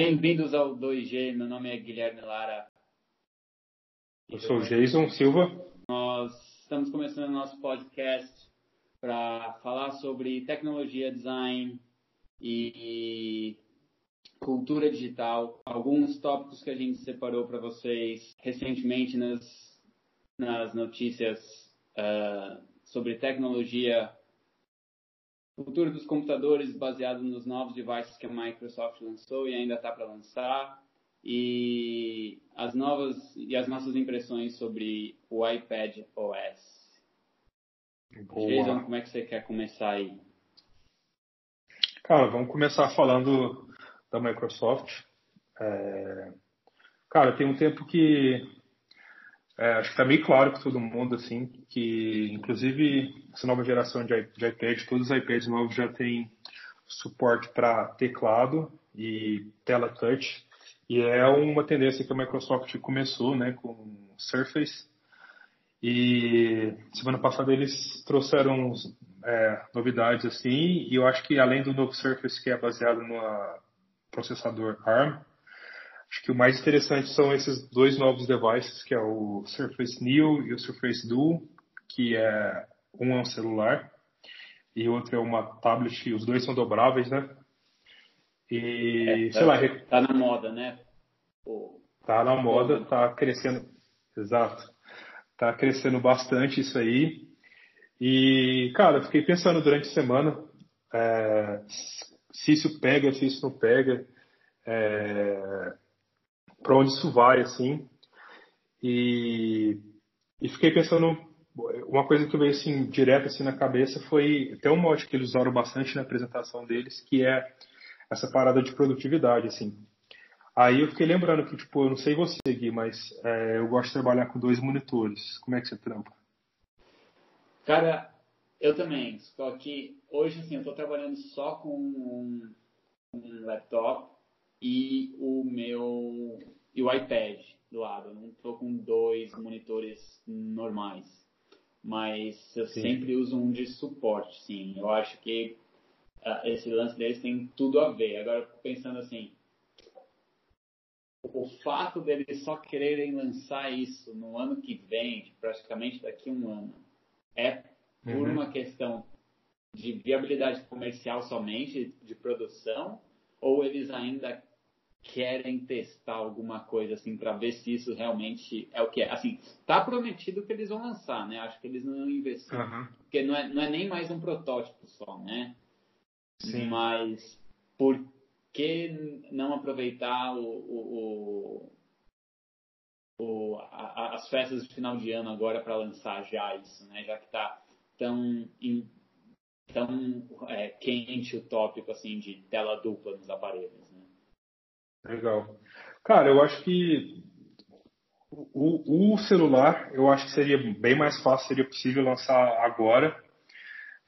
Bem-vindos ao 2G, meu nome é Guilherme Lara. Eu sou Jason Silva. Nós estamos começando nosso podcast para falar sobre tecnologia, design e cultura digital. Alguns tópicos que a gente separou para vocês recentemente nas, nas notícias uh, sobre tecnologia futuro dos computadores baseado nos novos devices que a Microsoft lançou e ainda está para lançar e as novas e as nossas impressões sobre o iPad OS. Boa. Jason, como é que você quer começar aí? Cara, vamos começar falando da Microsoft. É... Cara, tem um tempo que é, acho que está meio claro para todo mundo, assim, que inclusive essa nova geração de, de iPad, todos os iPads novos já têm suporte para teclado e tela touch. E é uma tendência que a Microsoft começou, né, com Surface. E semana passada eles trouxeram é, novidades assim, e eu acho que além do novo Surface que é baseado no processador ARM, Acho que o mais interessante são esses dois novos devices, que é o Surface Neo e o Surface Duo, que é um é um celular e outro é uma tablet, os dois são dobráveis, né? E, é, sei tá, lá... Tá na moda, né? O... Tá na moda, tá crescendo... Exato. Tá crescendo bastante isso aí. E, cara, eu fiquei pensando durante a semana é, se isso pega, se isso não pega. É, para onde isso vai, assim. E, e fiquei pensando, uma coisa que veio assim, direto assim na cabeça foi até um mote que eles usaram bastante na apresentação deles, que é essa parada de produtividade, assim. Aí eu fiquei lembrando que, tipo, eu não sei você, Gui, mas é, eu gosto de trabalhar com dois monitores. Como é que você trampa? Cara, eu também. Estou aqui, hoje, assim, eu estou trabalhando só com um, um laptop e o meu e o iPad do lado. Eu não estou com dois monitores normais, mas eu sim. sempre uso um de suporte, sim. Eu acho que uh, esse lance deles tem tudo a ver. Agora, pensando assim, o fato deles só quererem lançar isso no ano que vem, praticamente daqui a um ano, é por uhum. uma questão de viabilidade comercial somente, de produção, ou eles ainda querem testar alguma coisa assim para ver se isso realmente é o que é. Assim, tá prometido que eles vão lançar, né? Acho que eles não investiram, uhum. porque não é, não é nem mais um protótipo só, né? Sim. Mas por que não aproveitar o, o, o, o a, as festas de final de ano agora para lançar já isso, né? Já que tá tão tão é, quente o tópico assim de tela dupla nos aparelhos. Legal. Cara, eu acho que o, o, celular, eu acho que seria bem mais fácil, seria possível lançar agora.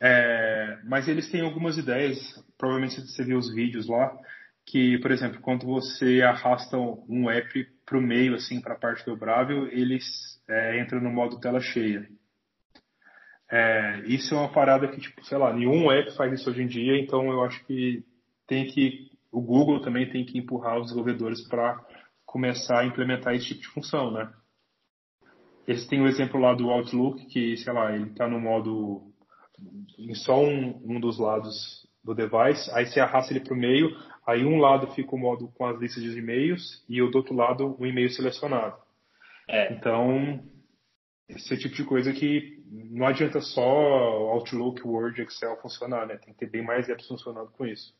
É, mas eles têm algumas ideias, provavelmente você viu os vídeos lá, que, por exemplo, quando você arrasta um app para o meio, assim, para a parte dobrável, eles é, entram no modo tela cheia. É, isso é uma parada que, tipo, sei lá, nenhum app faz isso hoje em dia, então eu acho que tem que o Google também tem que empurrar os desenvolvedores para começar a implementar esse tipo de função, né? Eles têm o exemplo lá do Outlook, que, sei lá, ele está no modo em só um, um dos lados do device, aí você arrasta ele para o meio, aí um lado fica o modo com as listas de e-mails e o do outro lado o e-mail selecionado. É. Então, esse é o tipo de coisa que não adianta só Outlook, Word, Excel funcionar, né? Tem que ter bem mais apps funcionando com isso.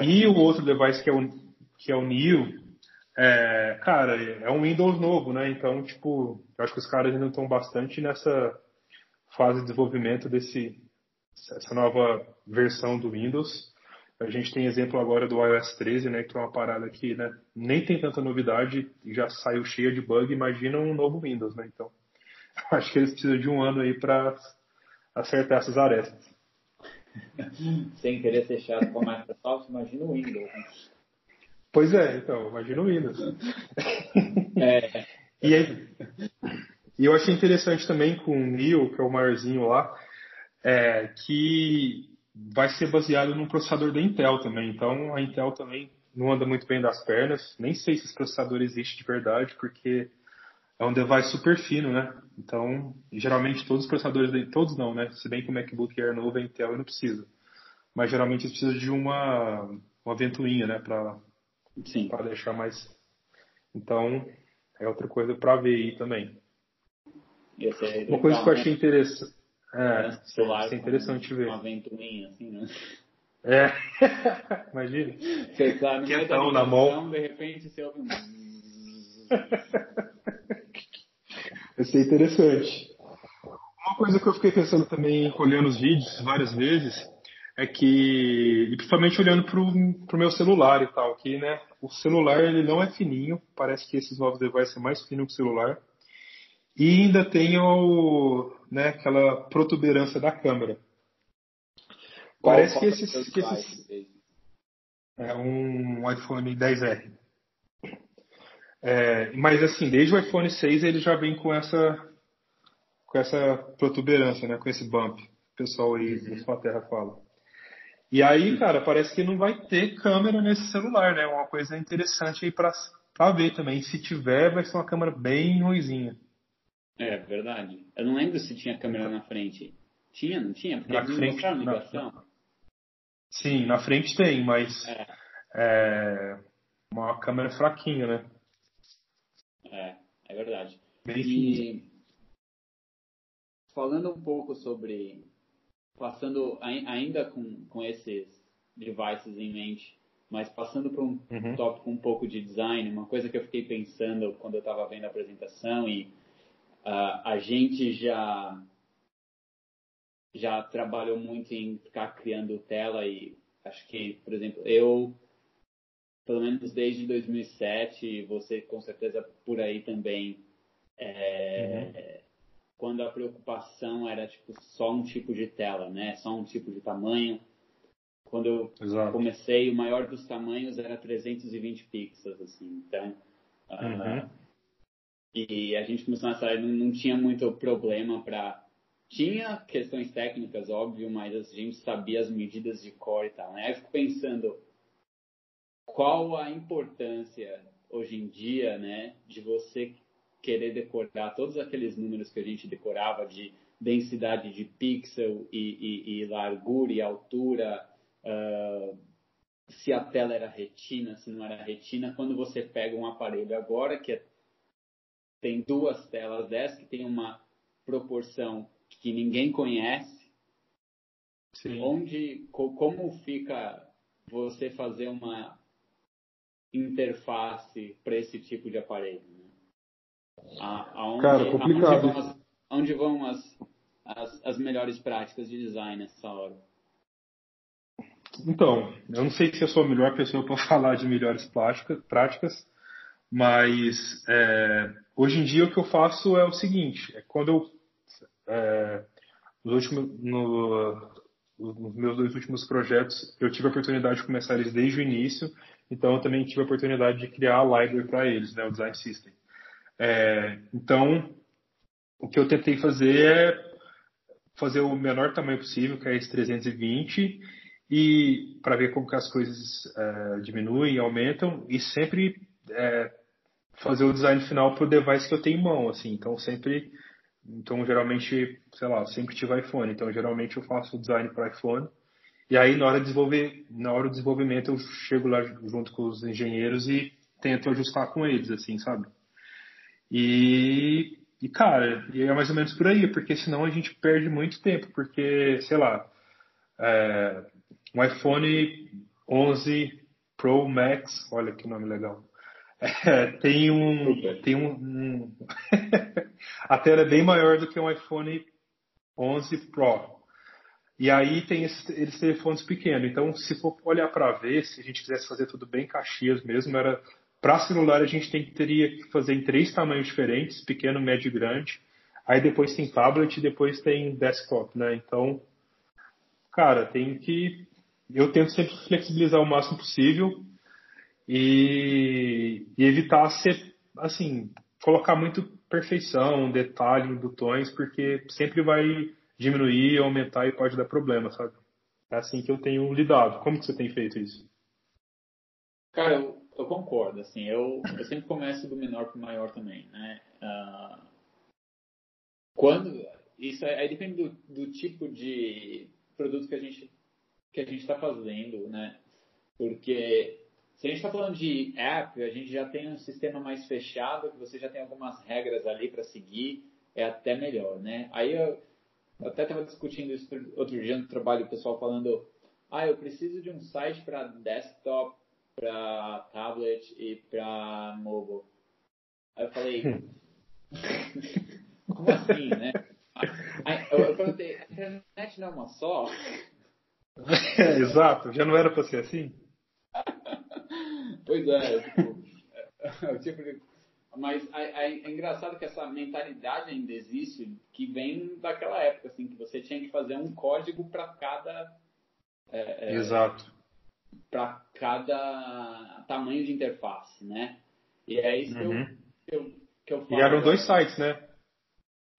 E o outro device que é o, que é o Neo, é, cara, é um Windows novo, né? Então, tipo, eu acho que os caras ainda estão bastante nessa fase de desenvolvimento desse essa nova versão do Windows. A gente tem exemplo agora do iOS 13, né, que é uma parada que né, nem tem tanta novidade e já saiu cheia de bug. Imagina um novo Windows, né? Então, acho que eles precisam de um ano aí para acertar essas arestas. Sem querer ser chato com a Microsoft, imagina o Windows. Né? Pois é, então, imagina o Windows. É. E, aí, e eu achei interessante também com o Neo, que é o maiorzinho lá, é, que vai ser baseado no processador da Intel também. Então a Intel também não anda muito bem das pernas. Nem sei se esse processador existe de verdade, porque é um device super fino, né? Então, geralmente todos os processadores, todos não, né? Se bem que o MacBook Air novo é Intel e não precisa. Mas geralmente eles precisam de uma, uma ventoinha, né? Para deixar mais. Então, é outra coisa para ver aí também. É uma coisa que eu achei interessante. É, é, é interessante ver. Uma ventoinha, assim, né? É, imagina. Você tá no da na mão. de repente você ouve um... Isso é interessante. Uma coisa que eu fiquei pensando também, olhando os vídeos várias vezes, é que, e principalmente olhando pro, pro meu celular e tal, que, né, o celular ele não é fininho, parece que esses novos devices são mais finos que o celular, e ainda tem o, né, aquela protuberância da câmera. Parece que esses, que esses é um iPhone 10R. É, mas assim, desde o iPhone 6 ele já vem com essa com essa protuberância, né, com esse bump. O pessoal aí uhum. da fala. E aí, cara, parece que não vai ter câmera nesse celular, né? Uma coisa interessante aí para pra ver também. Se tiver, vai ser uma câmera bem ruizinha. É, verdade. Eu não lembro se tinha câmera na frente. Tinha, não tinha? Porque na frente, na, Sim, na frente tem, mas é. é uma câmera fraquinha, né? É, é verdade. Bem e falando um pouco sobre, passando ainda com, com esses devices em mente, mas passando para um uhum. tópico um pouco de design, uma coisa que eu fiquei pensando quando eu estava vendo a apresentação e uh, a gente já já trabalhou muito em ficar criando tela e acho que, por exemplo, eu pelo menos desde 2007, você com certeza por aí também, é, uhum. quando a preocupação era tipo só um tipo de tela, né? Só um tipo de tamanho. Quando eu Exato. comecei, o maior dos tamanhos era 320 pixels, assim. Então, ah, uhum. uh, e a gente começou nessa área, não, não tinha muito problema para tinha questões técnicas, óbvio, mas a gente sabia as medidas de core e tal, né? Aí eu fico pensando, qual a importância hoje em dia, né, de você querer decorar todos aqueles números que a gente decorava de densidade de pixel e, e, e largura e altura, uh, se a tela era retina, se não era retina, quando você pega um aparelho agora que é, tem duas telas dessas, que tem uma proporção que ninguém conhece, Sim. onde, como fica você fazer uma interface para esse tipo de aparelho? Né? aonde, Cara, complicado. Aonde vão, as, aonde vão as, as, as melhores práticas de design nessa hora? Então, eu não sei se eu sou a melhor pessoa para falar de melhores práticas, práticas mas é, hoje em dia o que eu faço é o seguinte: é quando eu é, nos, últimos, no, nos meus dois últimos projetos eu tive a oportunidade de começar eles desde o início então, eu também tive a oportunidade de criar a library para eles, né, o Design System. É, então, o que eu tentei fazer é fazer o menor tamanho possível, que é esse 320, e para ver como que as coisas é, diminuem, aumentam, e sempre é, fazer o design final para o device que eu tenho em mão, assim. Então, sempre, então geralmente, sei lá, sempre tive iPhone, então geralmente eu faço o design para iPhone e aí, na hora, de desenvolver, na hora do desenvolvimento, eu chego lá junto com os engenheiros e tento ajustar com eles, assim, sabe? E, e cara, é mais ou menos por aí, porque senão a gente perde muito tempo, porque, sei lá, é, um iPhone 11 Pro Max, olha que nome legal, é, tem um, tem um, um a tela é bem maior do que um iPhone 11 Pro, e aí tem esses, esses telefones pequenos. Então, se for olhar para ver, se a gente quisesse fazer tudo bem Caxias mesmo, era para celular a gente tem, teria que fazer em três tamanhos diferentes, pequeno, médio e grande. Aí depois tem tablet e depois tem desktop, né? Então, cara, tem que eu tento sempre flexibilizar o máximo possível e, e evitar ser assim, colocar muito perfeição, detalhe, botões, porque sempre vai diminuir, aumentar e pode dar problema, sabe? É assim que eu tenho lidado. Como que você tem feito isso? Cara, eu, eu concordo, assim, eu, eu sempre começo do menor para o maior também, né? Uh, quando, isso aí depende do, do tipo de produto que a gente que a gente está fazendo, né? Porque se a gente está falando de app, a gente já tem um sistema mais fechado, que você já tem algumas regras ali para seguir, é até melhor, né? Aí eu, eu até estava discutindo isso outro dia no trabalho, o pessoal falando, ah, eu preciso de um site para desktop, para tablet e para mobile. Aí eu falei, como assim, né? Aí eu perguntei, a internet não é uma só? Exato, já não era para ser assim? pois é, tipo, é, tipo de, mas é, é, é, engraçado que essa mentalidade ainda existe, que vem daquela época, assim, que você tinha que fazer um código para cada. É, é Exato. Para cada tamanho de interface, né? E é isso uhum. que, eu, que, eu, falo. E eram dois sites, né?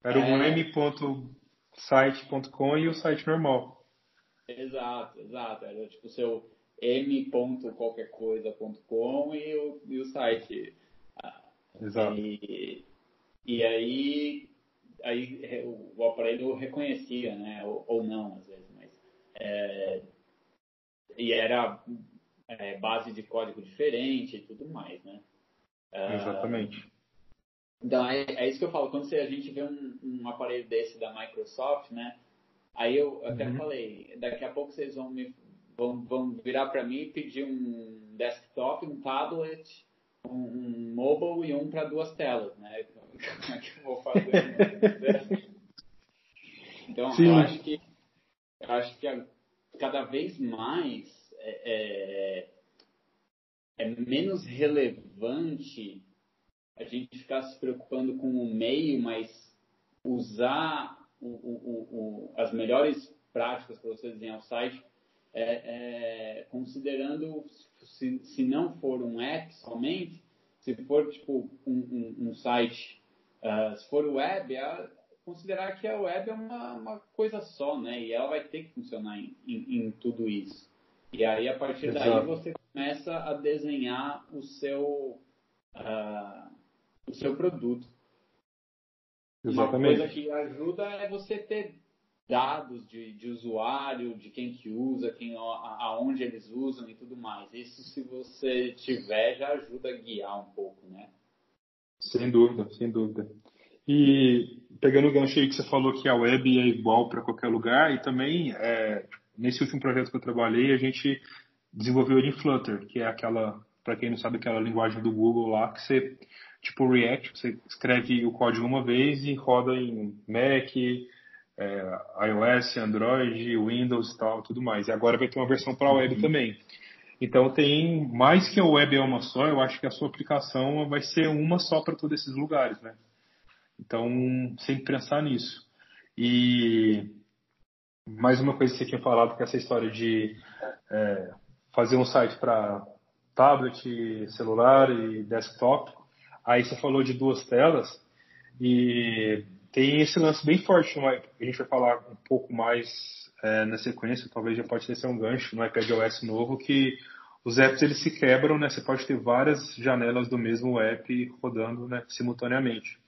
Era o m.site.com e o site normal. Exato, exato. Era tipo o seu m. qualquer coisa.com e o, e o site. Exato. E, e aí, aí o aparelho reconhecia, né? Ou, ou não, às vezes, mas. É, e era é, base de código diferente e tudo mais, né? É, Exatamente. Então, é, é, isso que eu falo. Quando você, a gente vê um, um aparelho desse da Microsoft, né? Aí eu até uhum. falei, daqui a pouco vocês vão me vão, vão virar para mim e pedir um desktop, um tablet, um, um mobile e um para duas telas, né? Como é que eu vou fazer? então Sim. eu acho que eu acho que cada vez mais é, é, é menos relevante a gente ficar se preocupando com o meio, mas usar o, o, o, as melhores práticas para você desenhar o site, é, é, considerando se, se não for um app somente, se for tipo um, um, um site, uh, se for web, é considerar que a web é uma, uma, coisa só, né? E ela vai ter que funcionar em, em, em tudo isso. E aí, a partir Exato. daí, você começa a desenhar o seu, uh, o seu produto. Exatamente. Uma coisa que ajuda é você ter dados de, de usuário, de quem que usa, quem, aonde eles usam e tudo mais. Isso, se você tiver, já ajuda a guiar um pouco, né? Sem dúvida, sem dúvida. E pegando o gancho aí que você falou que a web é igual para qualquer lugar, e também é, nesse último projeto que eu trabalhei, a gente desenvolveu ele em Flutter, que é aquela, para quem não sabe, aquela linguagem do Google lá que você tipo React, você escreve o código uma vez e roda em Mac, é, iOS, Android, Windows e tal, tudo mais. E agora vai ter uma versão para web uhum. também. Então tem mais que a web é uma só, eu acho que a sua aplicação vai ser uma só para todos esses lugares, né? Então, sempre pensar nisso. E mais uma coisa que você tinha falado, que é essa história de é, fazer um site para tablet, celular e desktop. Aí você falou de duas telas e tem esse lance bem forte, no, a gente vai falar um pouco mais é, na sequência, talvez já pode ser um gancho no iPad OS novo, que os apps eles se quebram, né? Você pode ter várias janelas do mesmo app rodando né, simultaneamente.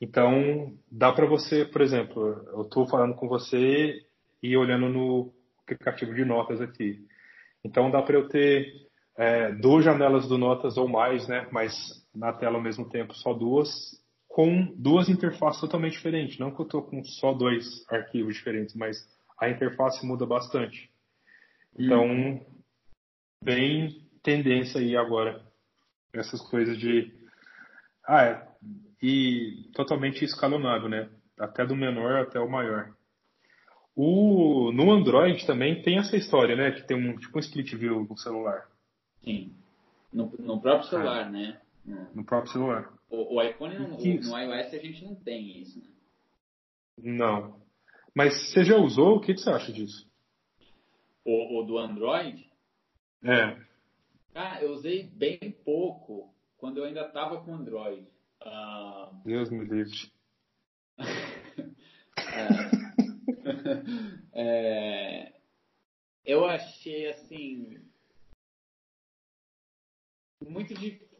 Então, dá para você, por exemplo, eu estou falando com você e olhando no aplicativo de notas aqui. Então, dá para eu ter é, duas janelas do Notas ou mais, né? Mas na tela ao mesmo tempo só duas, com duas interfaces totalmente diferentes. Não que eu estou com só dois arquivos diferentes, mas a interface muda bastante. Então, hum. bem tendência aí agora. Essas coisas de. Ah, é. E totalmente escalonável, né? Até do menor até o maior. O, no Android também tem essa história, né? Que tem um tipo um split view no celular. Sim. No, no próprio celular, ah. né? No próprio celular. O, o iPhone, no, no, iOS, a gente não tem isso, né? Não. Mas você já usou? O que, que você acha disso? O, o do Android? É. Ah, eu usei bem pouco quando eu ainda estava com Android. Uh... Deus me livre. é, é, eu achei assim muito difícil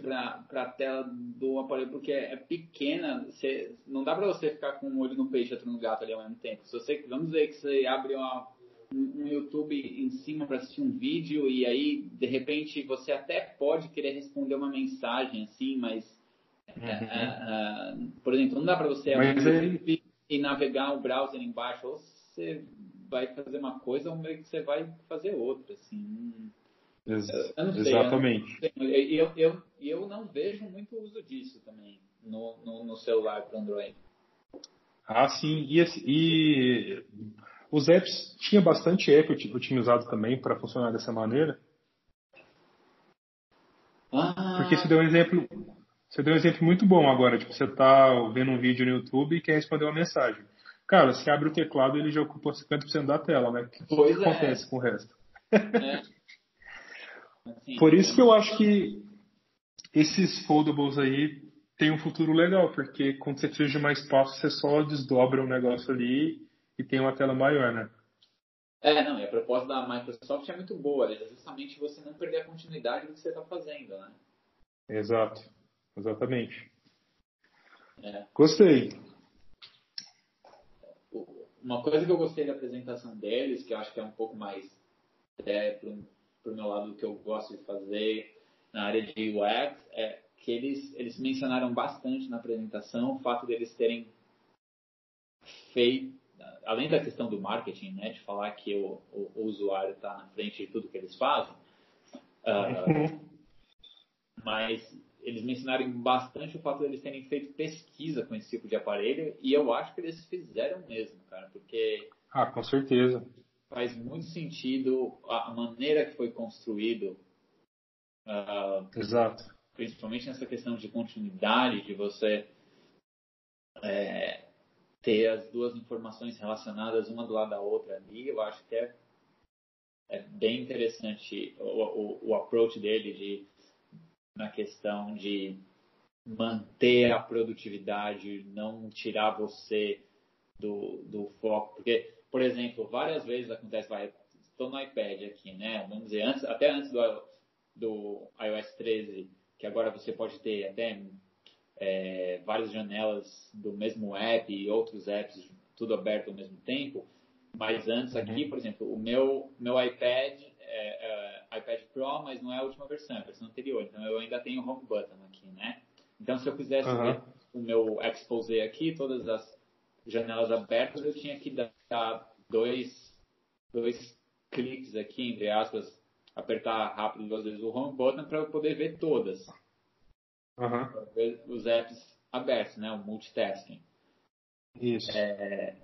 para a tela do aparelho, porque é pequena, você, não dá para você ficar com um olho no peixe e outro no gato ali ao mesmo tempo. Se você, vamos dizer que você abre uma, um YouTube em cima para assistir um vídeo e aí, de repente, você até pode querer responder uma mensagem assim, mas, uhum. uh, uh, por exemplo, não dá para você abrir o YouTube e navegar o browser embaixo, ou você vai fazer uma coisa ou meio que você vai fazer outra, assim. Ex eu não sei, exatamente. Eu, eu, eu, não vejo muito uso disso também no, no, no celular para Android. Ah, sim. E, e, os apps, tinha bastante app usado também para funcionar dessa maneira. Ah. Porque você deu um exemplo, você deu um exemplo muito bom agora. Tipo, você está vendo um vídeo no YouTube e quer responder uma mensagem. Cara, você abre o teclado e ele já ocupa 50% da tela, né? O que, pois que é. acontece com o resto? É. Por isso que eu acho que esses foldables aí tem um futuro legal, porque quando você precisa de mais espaço, você só desdobra um negócio ali e tem uma tela maior, né? É, não, e a proposta da Microsoft é muito boa, é justamente você não perder a continuidade do que você está fazendo, né? Exato, exatamente. É. Gostei uma coisa que eu gostei da apresentação deles, que eu acho que é um pouco mais é, para o meu lado do que eu gosto de fazer na área de UX, é que eles, eles mencionaram bastante na apresentação o fato deles terem feito, além da questão do marketing, né, de falar que o, o, o usuário está na frente de tudo que eles fazem, uh, mas eles mencionaram bastante o fato de eles terem feito pesquisa com esse tipo de aparelho e eu acho que eles fizeram mesmo, cara, porque ah, com certeza faz muito sentido a maneira que foi construído, uh, exato, principalmente nessa questão de continuidade, de você é, ter as duas informações relacionadas uma do lado da outra ali, eu acho que é, é bem interessante o, o, o approach dele de na questão de manter a produtividade, não tirar você do, do foco. Porque, por exemplo, várias vezes acontece, vai, estou no iPad aqui, né? Vamos dizer, antes, até antes do, do iOS 13, que agora você pode ter até é, várias janelas do mesmo app e outros apps, tudo aberto ao mesmo tempo. Mas antes aqui, uhum. por exemplo, o meu, meu iPad é, é, iPad Pro, mas não é a última versão, é a versão anterior. Então eu ainda tenho o Home Button aqui, né? Então se eu quisesse uhum. ver o meu Expose aqui, todas as janelas abertas, eu tinha que dar dois, dois cliques aqui, entre aspas, apertar rápido duas vezes o Home Button para eu poder ver todas. Uhum. Ver os apps abertos, né? O multitasking. Isso. É...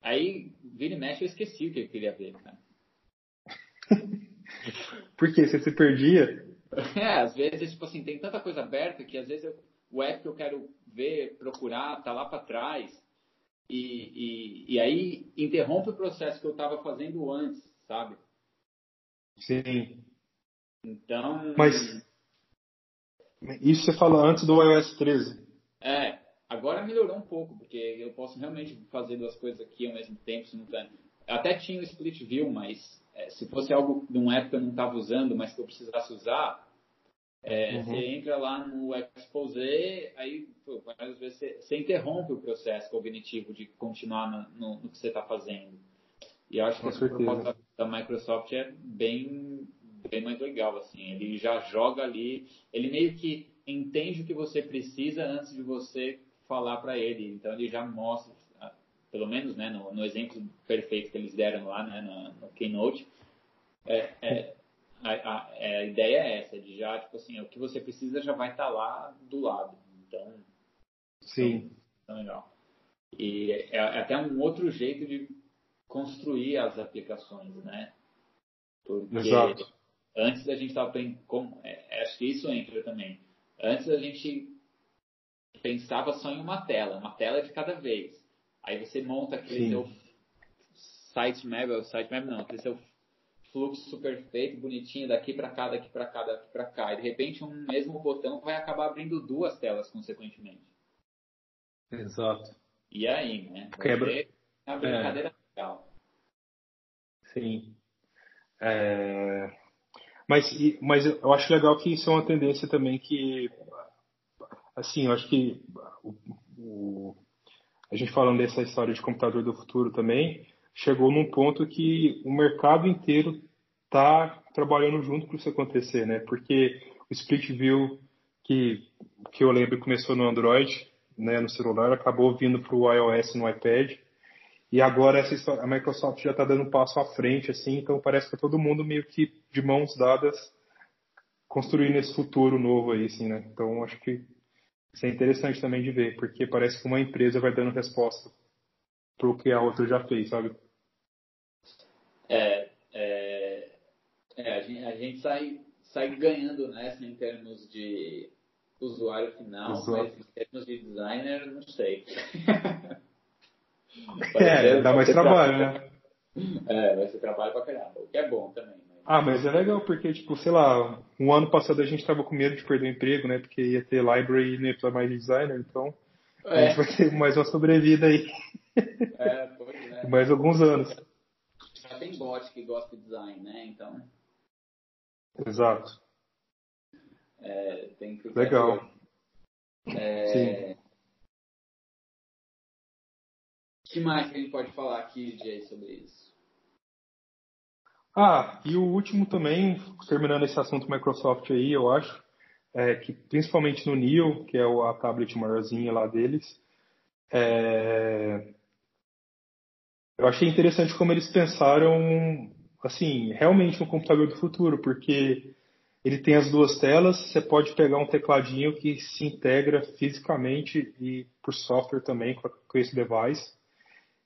Aí, vira e mexe, eu esqueci o que eu queria ver, cara. Por quê? Você se perdia? É, às vezes, tipo assim, tem tanta coisa aberta que às vezes eu, o app que eu quero ver, procurar, tá lá para trás. E, e, e aí interrompe o processo que eu estava fazendo antes, sabe? Sim. Então. Mas. Isso você fala antes do iOS 13. É, agora melhorou um pouco, porque eu posso realmente fazer duas coisas aqui ao mesmo tempo, simultâneo. Até tinha o Split View, mas é, se fosse algo de uma época que eu não estava usando, mas que eu precisasse usar, é, uhum. você entra lá no Expose, aí pô, às vezes você, você, interrompe o processo cognitivo de continuar no, no, no que você está fazendo. E eu acho que essa proposta da Microsoft é bem, bem mais legal, assim. Ele já joga ali, ele meio que entende o que você precisa antes de você falar para ele. Então ele já mostra, pelo menos né, no, no, exemplo perfeito que eles deram lá né, no, no Keynote, é, é, a, a, é, a, ideia é essa, de já, tipo assim, o que você precisa já vai estar tá lá do lado. Então, Sim. Então, legal. E é, é até um outro jeito de construir as aplicações, né? Porque Exato. antes a gente estava pensando, é, acho que isso entra também. Antes a gente pensava só em uma tela, uma tela de cada vez. Aí você monta aquele Sim. seu sitemap, sitemap não, aquele seu fluxo perfeito, bonitinho, daqui para cá, daqui para cá, daqui para cá. E de repente um mesmo botão vai acabar abrindo duas telas consequentemente. Exato. E aí, né? Quebra. É a brincadeira é. legal. Sim. É... Mas, mas eu acho legal que isso é uma tendência também que, assim, eu acho que o, o, a gente falando dessa história de computador do futuro também, chegou num ponto que o mercado inteiro está trabalhando junto para isso acontecer, né? Porque o Split View, que, que eu lembro começou no Android, né, no celular, acabou vindo para o iOS no iPad. E agora essa a Microsoft já está dando um passo à frente, assim, então parece que é todo mundo meio que de mãos dadas construindo esse futuro novo aí, assim, né? Então acho que isso é interessante também de ver, porque parece que uma empresa vai dando resposta para o que a outra já fez, sabe? É, é, é a, gente, a gente sai, sai ganhando nessa em termos de usuário final, mas em termos de designer, não sei. é, dá mais trabalho, né? É, vai ser trabalho pra caramba, o que é bom também. Né? Ah, mas é legal, porque, tipo, sei lá, um ano passado a gente tava com medo de perder o emprego, né? Porque ia ter library e não ia precisar mais de designer, então é. a gente vai ter mais uma sobrevida aí. É, pois é. mais alguns anos. Já tem bot que gosta de design, né? Então. Exato. É, tem que Legal. É... Sim. O que mais que a gente pode falar aqui, Jay, sobre isso? Ah, e o último também, terminando esse assunto Microsoft aí, eu acho, é que principalmente no Neo, que é a tablet maiorzinha lá deles, é... eu achei interessante como eles pensaram, assim, realmente no computador do futuro, porque ele tem as duas telas, você pode pegar um tecladinho que se integra fisicamente e por software também com esse device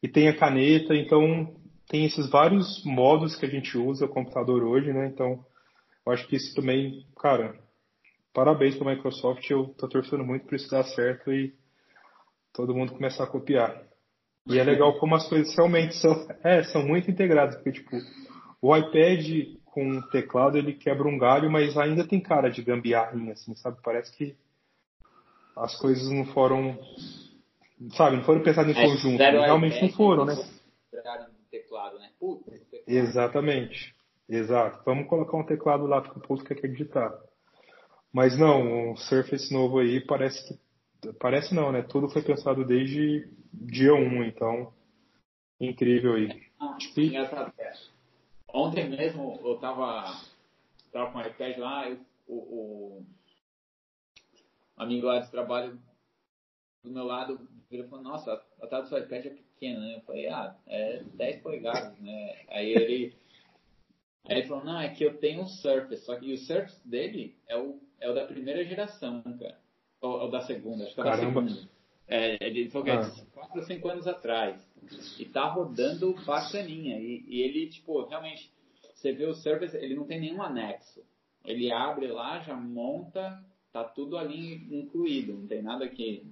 e tem a caneta, então tem esses vários modos que a gente usa o computador hoje, né? Então, eu acho que isso também, cara, parabéns para a Microsoft, eu tô torcendo muito para isso dar certo e todo mundo começar a copiar. E é legal como as coisas realmente são, é, são muito integradas, porque tipo, o iPad com o teclado ele quebra um galho, mas ainda tem cara de gambiarrinha, assim, sabe? Parece que as coisas não foram sabe, não foram pensados em é, conjunto. Realmente não foram, né? Teclado, né? Puta, teclado. Exatamente. Exato. Vamos colocar um teclado lá que o povo quer digitar. Mas não, o Surface novo aí parece que. Parece não, né? Tudo foi pensado desde dia 1, então. Incrível aí. Ah, e... Ontem mesmo eu tava, tava com o iPad lá, eu, o, o amigo lá de trabalho do meu lado ele falou, nossa, a tela do seu iPad é pequena, né? Eu falei, ah, é 10 polegadas, né? Aí ele, aí ele falou, não, é que eu tenho um Surface, só que o Surface dele é o, é o da primeira geração, cara. Ou, ou da segunda, acho que é da segunda. É, ele falou que é de 4 ou 5 anos atrás. E tá rodando bacaninha. E, e ele, tipo, realmente, você vê o Surface, ele não tem nenhum anexo. Ele abre lá, já monta, tá tudo ali incluído, não tem nada que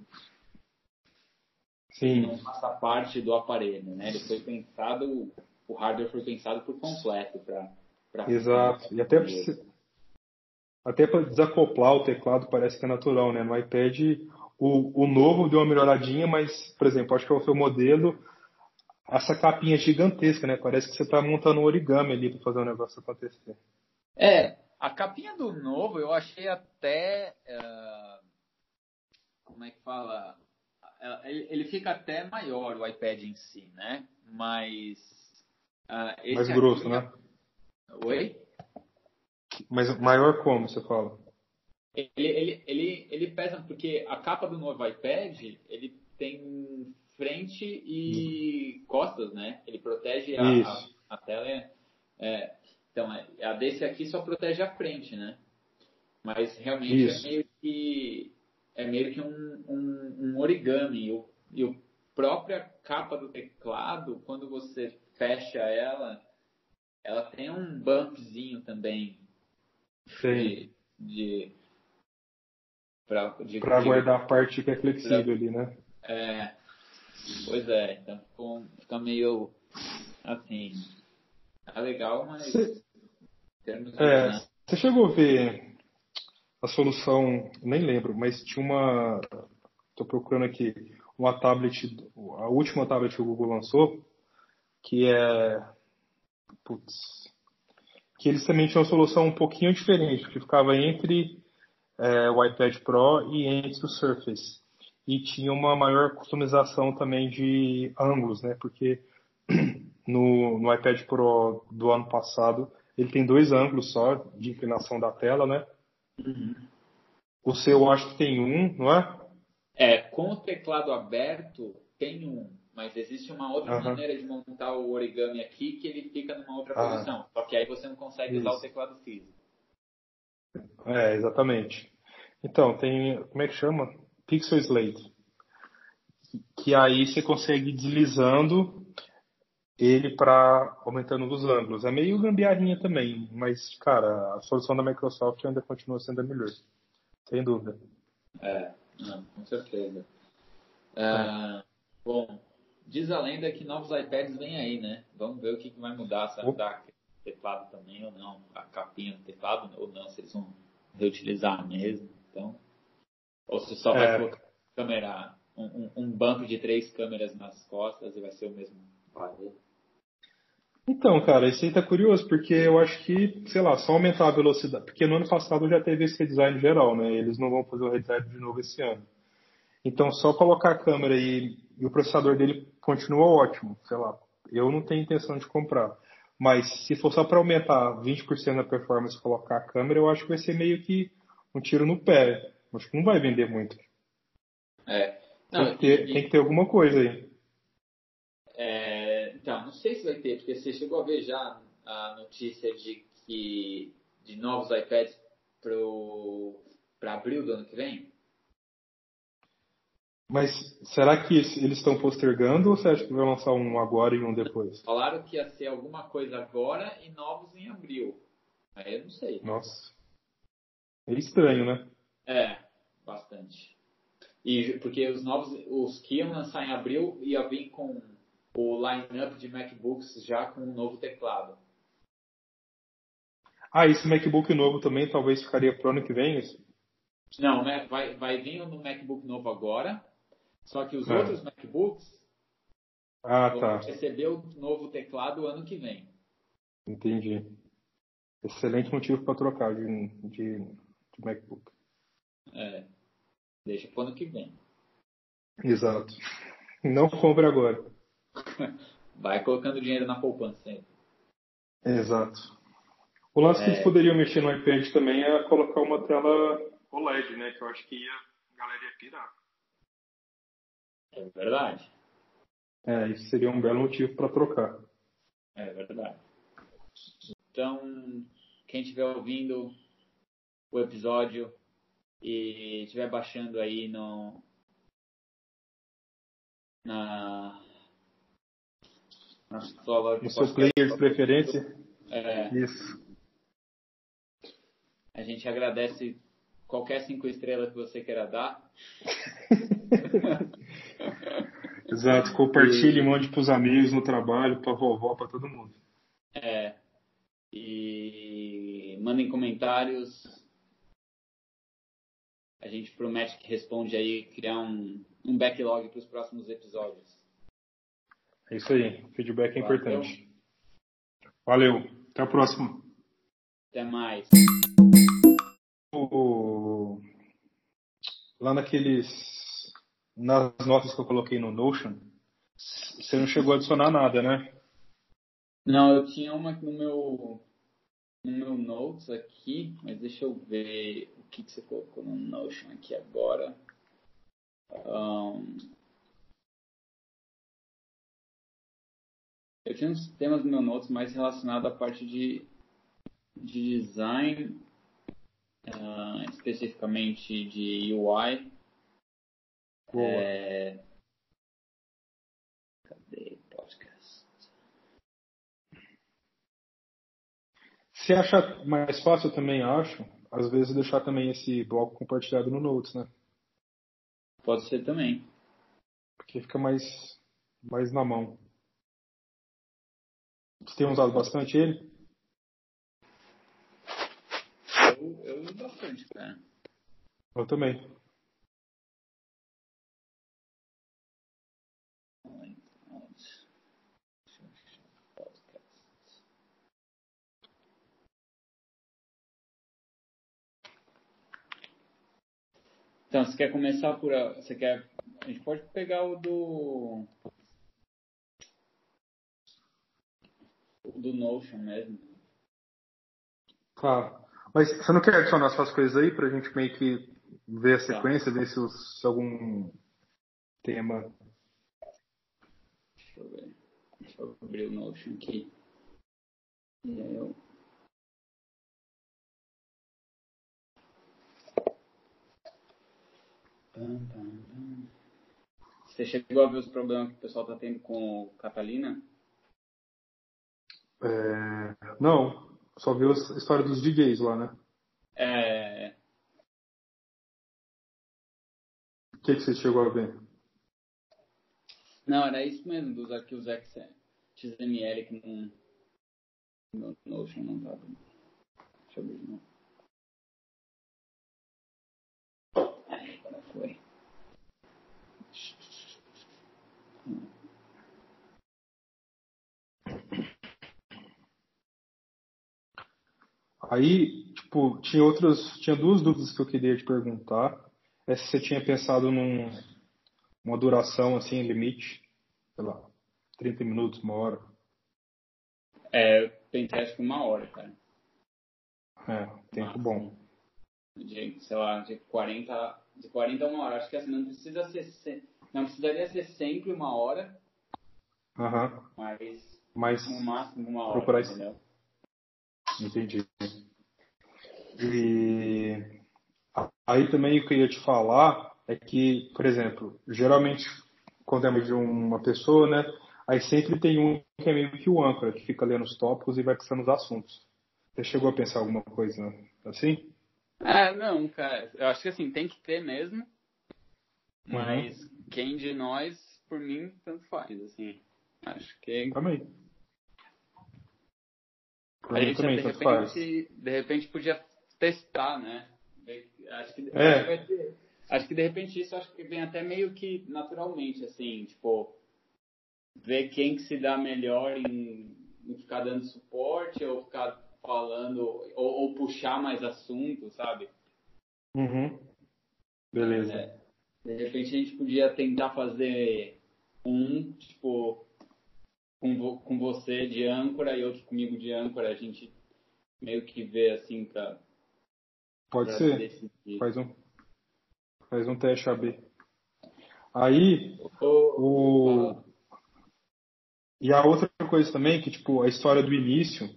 Sim. não faça parte do aparelho, né? Ele foi pensado, o hardware foi pensado por completo para. Exato. E até até para desacoplar o teclado parece que é natural, né? No iPad o, o novo deu uma melhoradinha, mas, por exemplo, acho que é o seu modelo, essa capinha gigantesca, né? Parece que você está montando um origami ali para fazer o negócio acontecer. É, a capinha do novo eu achei até. Uh, como é que fala? ele fica até maior o iPad em si, né? Mas uh, mais grosso, aqui... né? Oi? Mas maior como você fala? Ele, ele, ele, ele pesa porque a capa do novo iPad ele tem frente e costas, né? Ele protege a, a, a, tela. É, é então é, a desse aqui só protege a frente, né? Mas realmente é Isso. é meio que é meio que um, um, um origami. E, o, e a própria capa do teclado, quando você fecha ela, ela tem um bumpzinho também. Sim. De, de para guardar a parte que é flexível pra, ali, né? É. Pois é, então ficou, fica meio assim. Tá legal, mas. Cê, é, você chegou a ver a solução, nem lembro, mas tinha uma. Estou procurando aqui uma tablet, a última tablet que o Google lançou, que é. Putz. Que eles também tinham uma solução um pouquinho diferente, que ficava entre é, o iPad Pro e entre o Surface. E tinha uma maior customização também de ângulos, né? Porque no, no iPad Pro do ano passado ele tem dois ângulos só de inclinação da tela, né? Uhum. O seu eu acho que tem um, não é? É, com o teclado aberto tem um, mas existe uma outra uhum. maneira de montar o origami aqui que ele fica numa outra ah. posição. Só que aí você não consegue Isso. usar o teclado físico. É, exatamente. Então, tem, como é que chama? Pixel Slate. Que aí você consegue deslizando ele para aumentando os ângulos. É meio gambiarrinha também, mas, cara, a solução da Microsoft ainda continua sendo a melhor. Sem dúvida. É, não, com certeza. É. Bom, diz a lenda que novos iPads vêm aí, né? Vamos ver o que, que vai mudar, se vai mudar teclado também ou não, a capinha do teclado ou não, se eles vão reutilizar mesmo. Então, ou se só vai é. colocar câmera, um, um, banco de três câmeras nas costas e vai ser o mesmo valor. Então, cara, isso aí tá curioso, porque eu acho que, sei lá, só aumentar a velocidade. Porque no ano passado já teve esse redesign geral, né? Eles não vão fazer o redesign de novo esse ano. Então, só colocar a câmera e, e o processador dele continua ótimo, sei lá. Eu não tenho intenção de comprar. Mas se for só para aumentar 20% da performance e colocar a câmera, eu acho que vai ser meio que um tiro no pé. Acho que não vai vender muito. É. Não, tem, que ter, e, tem, que ter, alguma coisa aí. É, então, não sei se vai ter, porque você chegou a ver já a notícia de que de novos iPads para abril do ano que vem? Mas será que eles estão postergando ou você acha que vai lançar um agora e um depois? Falaram que ia ser alguma coisa agora e novos em abril. Aí eu não sei. Nossa. É estranho, né? É, bastante. E porque os novos, os que iam lançar em abril ia vir com o line-up de MacBooks já com um novo teclado. Ah, esse MacBook novo também talvez ficaria pro ano que vem? Isso? Não, né, vai, vai vir no MacBook novo agora, só que os é. outros MacBooks ah, vão tá. receber o novo teclado ano que vem. Entendi. Excelente motivo para trocar de, de, de MacBook. É. Deixa pro ano que vem. Exato. Não compre agora. Vai colocando dinheiro na poupança sempre. Exato. O lance é... que eles poderiam mexer no iPad também é colocar uma tela OLED, né? Que eu acho que ia, a galera ia pirar. É verdade. É, isso seria um belo motivo para trocar. É verdade. Então, quem estiver ouvindo o episódio e estiver baixando aí no na na sua no seu player de preferência. É, Isso. A gente agradece qualquer cinco estrelas que você queira dar. Exato, compartilhe, e... mande para os amigos no trabalho, para a vovó, para todo mundo. É. E mandem comentários. A gente promete que responde aí, criar um, um backlog para os próximos episódios. É isso aí, feedback é Valeu. importante. Valeu, até a próxima. Até mais. Lá naqueles nas notas que eu coloquei no Notion, você não chegou a adicionar nada, né? Não, eu tinha uma no meu no meu notes aqui, mas deixa eu ver o que, que você colocou no Notion aqui agora. Um, eu tinha uns temas no meu notes mais relacionados à parte de, de design, uh, especificamente de UI. É... Cadê podcast? Se achar mais fácil, eu também acho, às vezes deixar também esse bloco compartilhado no Notes, né? Pode ser também. Porque fica mais, mais na mão. Você tem usado bastante ele? Eu, eu uso bastante, cara. Eu também. Então, você quer começar por. Você quer. A gente pode pegar o do. O do Notion mesmo. Claro. Mas você não quer adicionar suas coisas aí pra gente meio que ver a tá. sequência, tá. ver se, se algum tema. Deixa eu ver. Deixa eu abrir o Notion aqui. E aí eu. Você chegou a ver os problemas que o pessoal tá tendo com o Catalina? É... Não, só viu a história dos DJs lá, né? É. O que, que você chegou a ver? Não, era isso mesmo, dos arquivos XML que não. No Notion não tava. Deixa eu ver de novo. agora foi. Aí, tipo, tinha outras, tinha duas dúvidas que eu queria te perguntar. É se você tinha pensado num uma duração assim, limite, sei lá, 30 minutos, uma hora. É, eu pensei acho que uma hora, cara. É, tempo bom. De, sei lá, de 40, de 40 a uma hora. Acho que assim, não precisa ser, não precisaria ser sempre uma hora. Aham. Uhum. Mas, mas no máximo uma hora, procurar entendeu? Entendi. E aí também o que eu ia te falar é que, por exemplo, geralmente quando é de uma pessoa, né, aí sempre tem um que é meio que o âncora, que fica lendo os tópicos e vai pensando os assuntos. Você chegou a pensar alguma coisa assim? Ah, não, cara. Eu acho que assim, tem que ter mesmo. Mas uhum. quem de nós, por mim, tanto faz, assim. Acho que. Também. A gente também, de, repente, faz. de repente podia testar, né? Acho que, é. acho, que acho que de repente isso acho que vem até meio que naturalmente, assim, tipo, ver quem que se dá melhor em, em ficar dando suporte ou ficar falando ou, ou puxar mais assunto, sabe? Uhum. Beleza. É, de repente a gente podia tentar fazer um, tipo, com, com você de âncora e outro comigo de âncora, a gente meio que vê assim pra. Pode ser. Decidir. Faz um. Faz um teste AB. Aí. o... E a outra coisa também, que tipo, a história do início.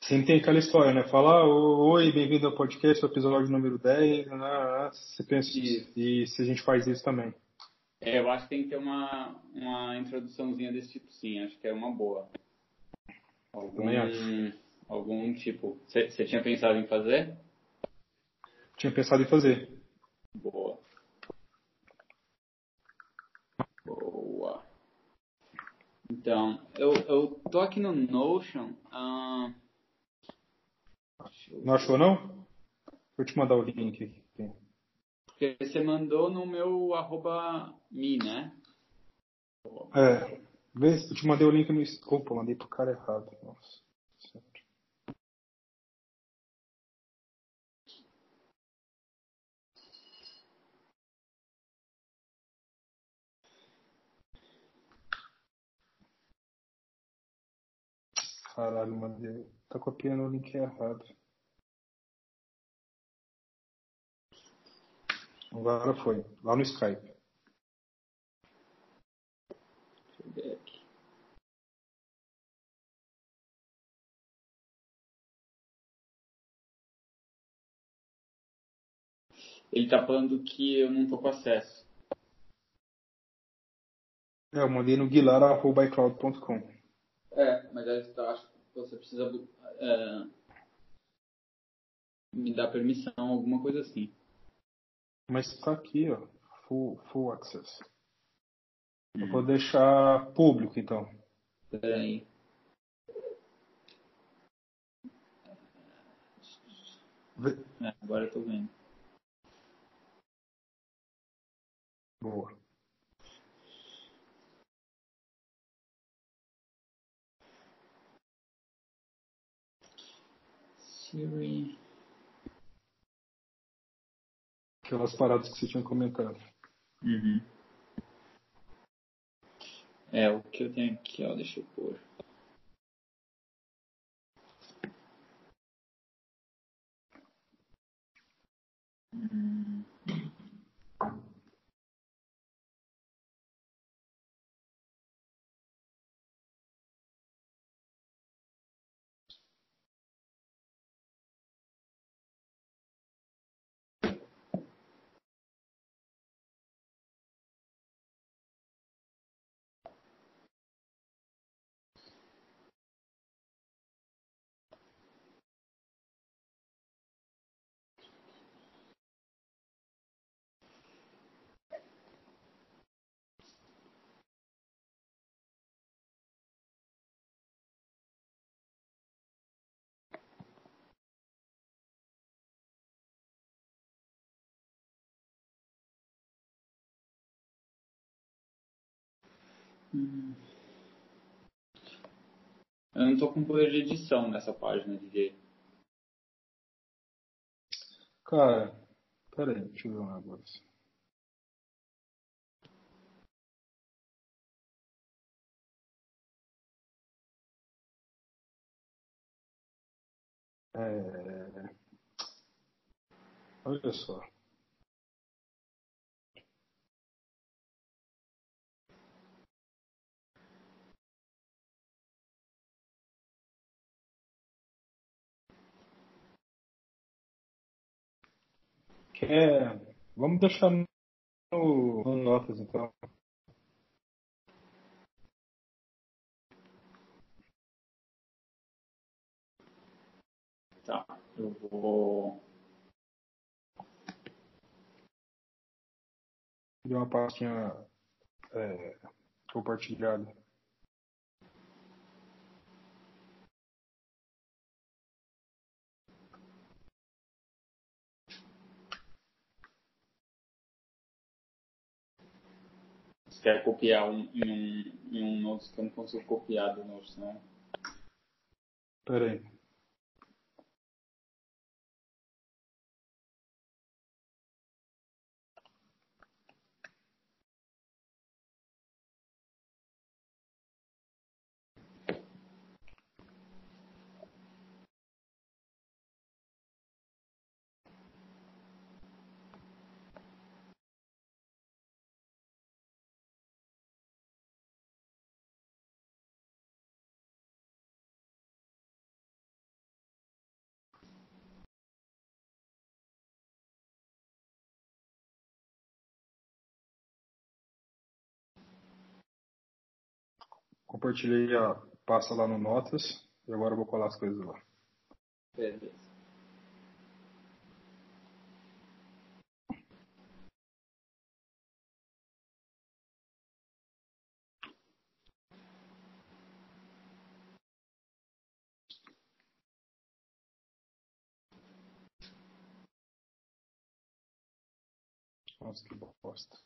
Sempre tem aquela história, né? Falar, oi, bem-vindo ao podcast, episódio número 10. Né? né, né você pensa, isso. e se a gente faz isso também. É, eu acho que tem que ter uma, uma introduçãozinha desse tipo, sim. Acho que é uma boa. Algum, Também acho. Algum tipo. Você tinha pensado em fazer? Tinha pensado em fazer. Boa. Boa. Então, eu, eu tô aqui no Notion. Uh... Não achou, não? Vou te mandar o link aqui. Porque você mandou no meu arroba me, né? É. Vê eu te mandei o link no. Opa, mandei pro cara errado. Nossa. Caralho, mandei. Tá copiando o link errado. Agora foi. Lá no Skype. Deixa eu ver aqui. Ele tá falando que eu não tô com acesso. É, eu mandei no guilar.icloud.com. É, mas eu acho que você precisa é, me dar permissão, alguma coisa assim. Mas está aqui, ó. Full, full access. Hum. Eu vou deixar público, então. Peraí. É, agora eu tô vendo. Boa. Siri. aquelas paradas que você tinha comentado. Uhum. É, o que eu tenho aqui, ó, deixa eu pôr. Hum. Hum. Eu não tô com poder de edição nessa página, DJ. Cara, pera aí, deixa eu ver um negócio. É... Olha só. Quer... Vamos deixar no, no notas então. Tá, eu vou. De uma pastinha é, compartilhada. Quer copiar um, em, um, em um que eu não consigo copiar do Notes, não? Pera aí. Compartilhei a pasta lá no Notas e agora vou colar as coisas lá. Beleza. Nossa, que bosta.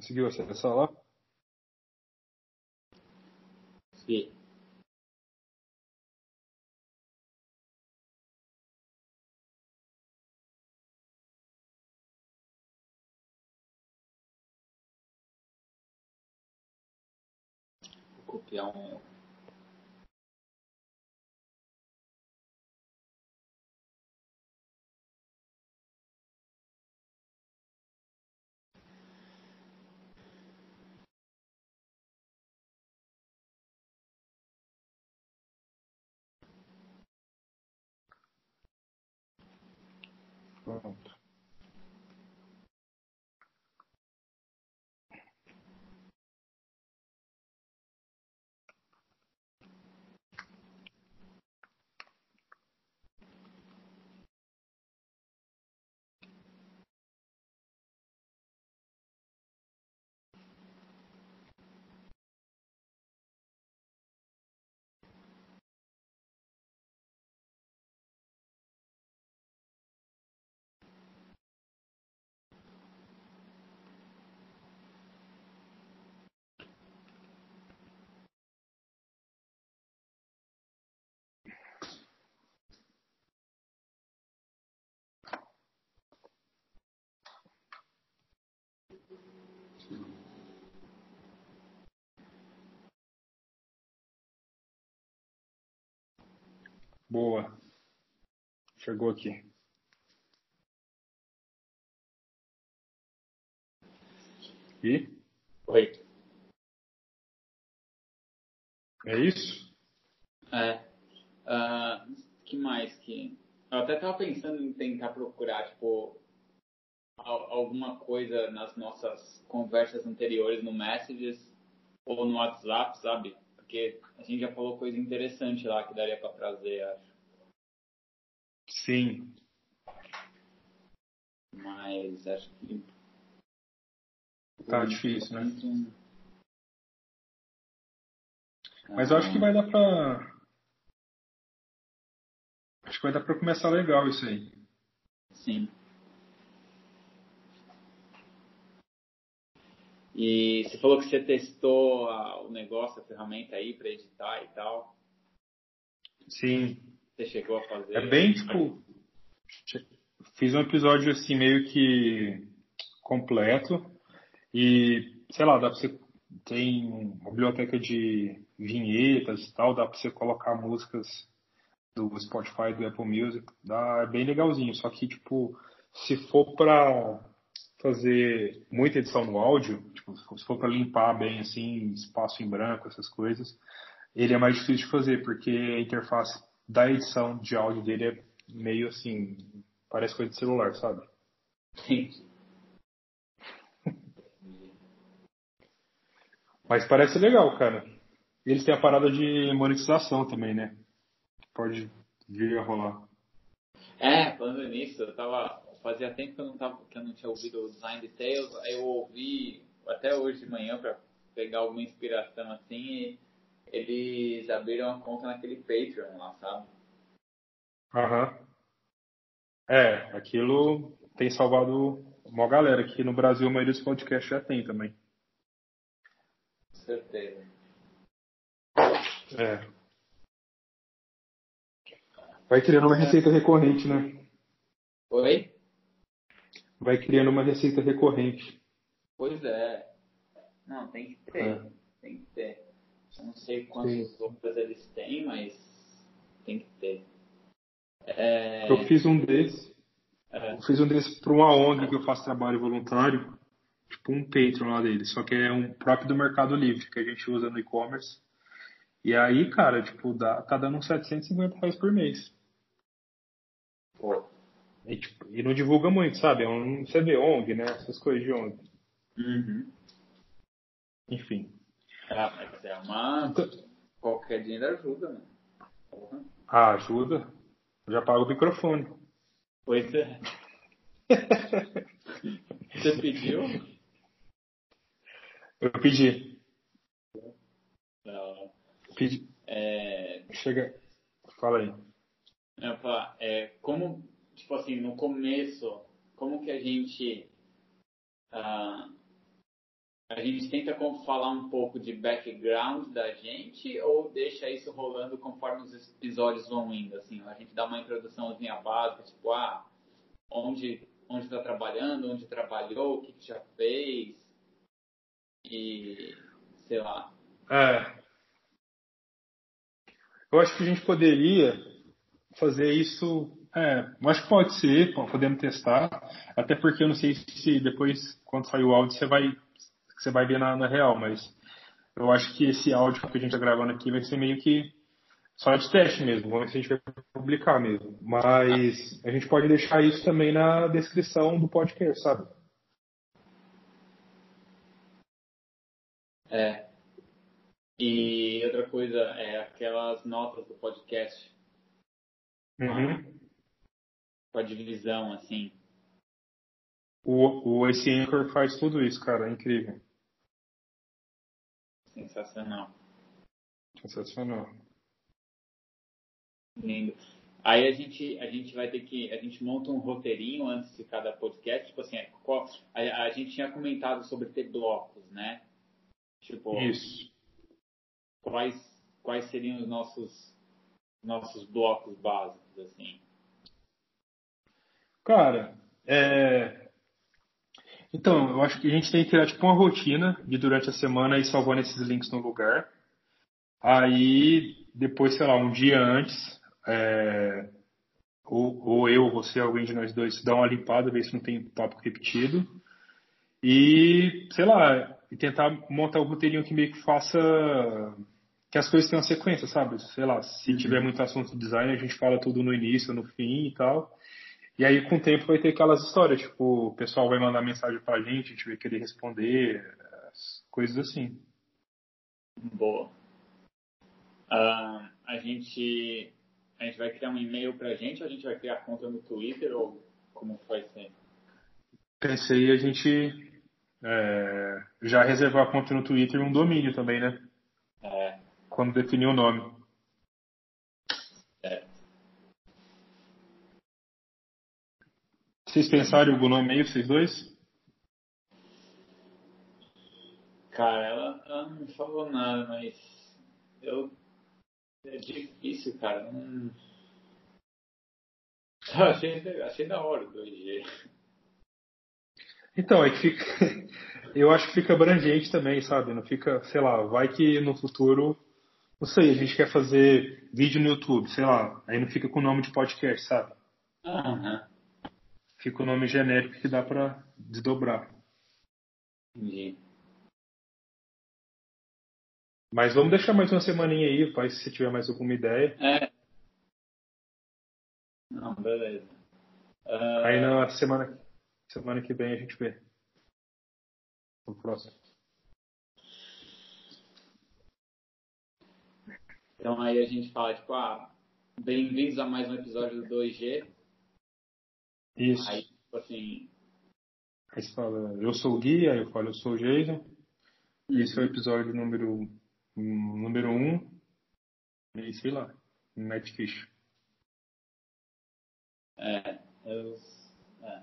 Conseguiu acessar lá? Sim. Vou copiar um. Wow. Boa. Chegou aqui. E? Oi. É isso? É. Uh, que mais que. Eu até tava pensando em tentar procurar, tipo, alguma coisa nas nossas conversas anteriores no Messages ou no WhatsApp, sabe? Porque a gente já falou coisa interessante lá que daria para trazer, acho. Sim. Mas acho que. Tá difícil, né? Mas eu acho que vai dar pra. Acho que vai dar pra começar legal isso aí. Sim. E você falou que você testou a, o negócio, a ferramenta aí para editar e tal. Sim. Você chegou a fazer? É bem tipo. Fiz um episódio assim meio que completo e sei lá, dá pra você. Tem uma biblioteca de vinhetas e tal, dá pra você colocar músicas do Spotify, do Apple Music, dá, é bem legalzinho. Só que, tipo, se for pra fazer muita edição no áudio, tipo, se for para limpar bem assim, espaço em branco, essas coisas, ele é mais difícil de fazer, porque a interface da edição de áudio dele é meio assim, parece coisa de celular, sabe? Sim. Mas parece legal, cara. Eles têm a parada de monetização também, né? Pode vir a rolar. É, falando nisso, eu tava fazia tempo que eu não, tava, que eu não tinha ouvido o Design Details, aí eu ouvi até hoje de manhã para pegar alguma inspiração assim e eles abriram a conta naquele Patreon lá, sabe? Aham. É, aquilo tem salvado uma galera. Aqui no Brasil a maioria dos podcasts já tem também. Certeza. É. Vai criando uma receita recorrente, né? Oi? Vai criando uma receita recorrente. Pois é. Não, tem que ter. É. Tem que ter. Eu não sei quantas outras eles têm, mas tem que ter. É... Eu fiz um desses. É. Eu fiz um desses para uma ONG que eu faço trabalho voluntário. Tipo um Patreon lá dele. Só que é um próprio do Mercado Livre, que a gente usa no e-commerce. E aí, cara, tipo, dá, tá dando uns 750 reais por mês. Pô. E, tipo, e não divulga muito, sabe? É um, você vê ONG, né? Essas coisas de ONG. Uhum. Enfim. Ah, mas é uma. Então... Qualquer dinheiro ajuda, né? Porra. Ah, ajuda. Eu já pago o microfone. Pois é. Você pediu? Eu pedi. Não. Pedi. É... Chega. Fala aí. Eu falar, é, como tipo assim, no começo, como que a gente. Uh, a gente tenta falar um pouco de background da gente ou deixa isso rolando conforme os episódios vão indo? Assim, a gente dá uma introduçãozinha básica, tipo, ah, onde onde está trabalhando, onde trabalhou, o que, que já fez e sei lá. É. Eu acho que a gente poderia fazer isso é, acho que pode ser, podemos testar. Até porque eu não sei se depois, quando sair o áudio, você vai, você vai ver na, na real, mas eu acho que esse áudio que a gente está gravando aqui vai ser meio que só de teste mesmo. Vamos ver se a gente vai publicar mesmo. Mas a gente pode deixar isso também na descrição do podcast, sabe? É. E outra coisa, é aquelas notas do podcast. Uhum com a divisão, assim. O, o esse Anchor faz tudo isso, cara, é incrível. Sensacional. Sensacional. Lindo. Aí a gente, a gente vai ter que. A gente monta um roteirinho antes de cada podcast. Tipo assim, é, a, a gente tinha comentado sobre ter blocos, né? Tipo. Isso. Quais, quais seriam os nossos, nossos blocos básicos, assim? Cara, é... Então, eu acho que a gente tem que criar tipo uma rotina de durante a semana ir salvando esses links no lugar. Aí, depois, sei lá, um dia antes, é, ou, ou eu, você, alguém de nós dois, dá uma limpada, ver se não tem papo repetido. E, sei lá, e tentar montar o um roteirinho que meio que faça que as coisas tenham sequência, sabe? Sei lá, se uhum. tiver muito assunto de design, a gente fala tudo no início, no fim e tal. E aí, com o tempo, vai ter aquelas histórias, tipo, o pessoal vai mandar mensagem pra gente, a gente vai querer responder, coisas assim. Boa. Uh, a gente a gente vai criar um e-mail pra gente ou a gente vai criar conta no Twitter ou como vai ser? Pensei a gente é, já reservar a conta no Twitter e um domínio também, né? É. Quando definir o nome. É. Vocês pensaram algum nome aí, vocês dois? Cara, ela, ela não falou nada, mas eu é difícil, cara. Não... achei, achei da hora o 2G. Então, é que fica. Eu acho que fica abrangente também, sabe? Não fica, sei lá, vai que no futuro. Não sei, a gente quer fazer vídeo no YouTube, sei lá. Aí não fica com o nome de podcast, sabe? Uhum. Fica o nome genérico que dá pra desdobrar. Entendi. Mas vamos deixar mais uma semaninha aí, pai, se você tiver mais alguma ideia. É. Não, beleza. Uh... Aí na semana, semana que vem a gente vê. No próximo. Então aí a gente fala, tipo, ah, bem-vindos a mais um episódio do 2G. Isso. Aí, tipo assim. Aí você fala, eu sou o Gui, aí eu falo, eu sou o Jason. E esse é o episódio número número um, e sei lá, Matt Fish. É, eu. É.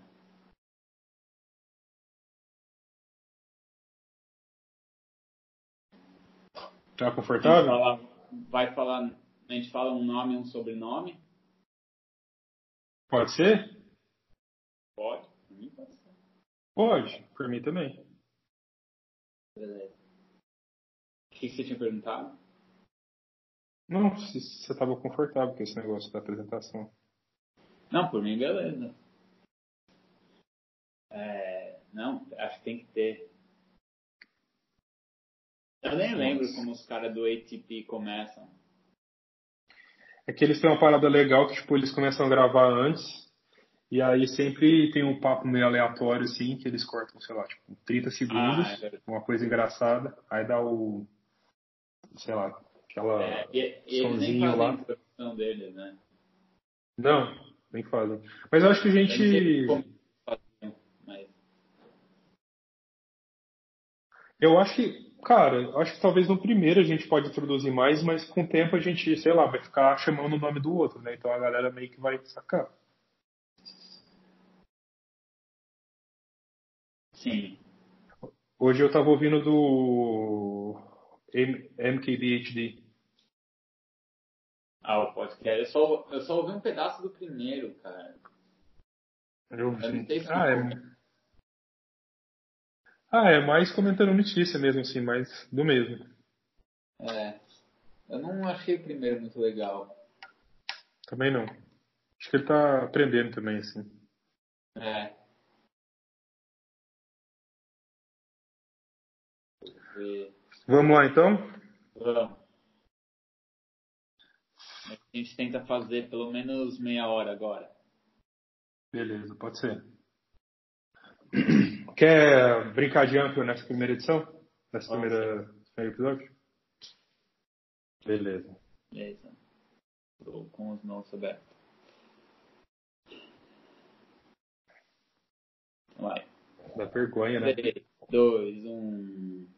Tá confortável? Falar, vai falar. A gente fala um nome e um sobrenome? Pode ser? Pode, por mim pode ser. Pode, por mim também. Beleza. O que você tinha perguntado? Não, se você estava confortável com esse negócio da apresentação. Não, por mim, beleza. É, não, acho que tem que ter. Eu nem Nossa. lembro como os caras do ATP começam. É que eles têm uma parada legal que, tipo, eles começam a gravar antes. E aí sempre tem um papo meio aleatório, assim, que eles cortam, sei lá, tipo, 30 segundos, ah, é uma coisa engraçada. Aí dá o sei lá, aquela é, e, lá. A deles, né? Não, nem fazem. Mas eu acho que a gente. Eu acho que, cara, eu acho que talvez no primeiro a gente pode introduzir mais, mas com o tempo a gente, sei lá, vai ficar chamando o nome do outro, né? Então a galera meio que vai sacar. Sim. Hoje eu tava ouvindo do MKBHD. Ah, o podcast. Eu só, eu só ouvi um pedaço do primeiro, cara. Eu, eu ah, é... ah, é mais comentando notícia mesmo, assim, mais do mesmo. É. Eu não achei o primeiro muito legal. Também não. Acho que ele tá aprendendo também, assim. É. Vamos lá então? Vamos. A gente tenta fazer pelo menos meia hora agora. Beleza, pode ser. Quer brincar de amplo nessa primeira edição? Nessa primeira, primeiro episódio? Beleza. Beleza. Estou com os mãos abertos. Vai. Dá vergonha, né? 3, 2, 1.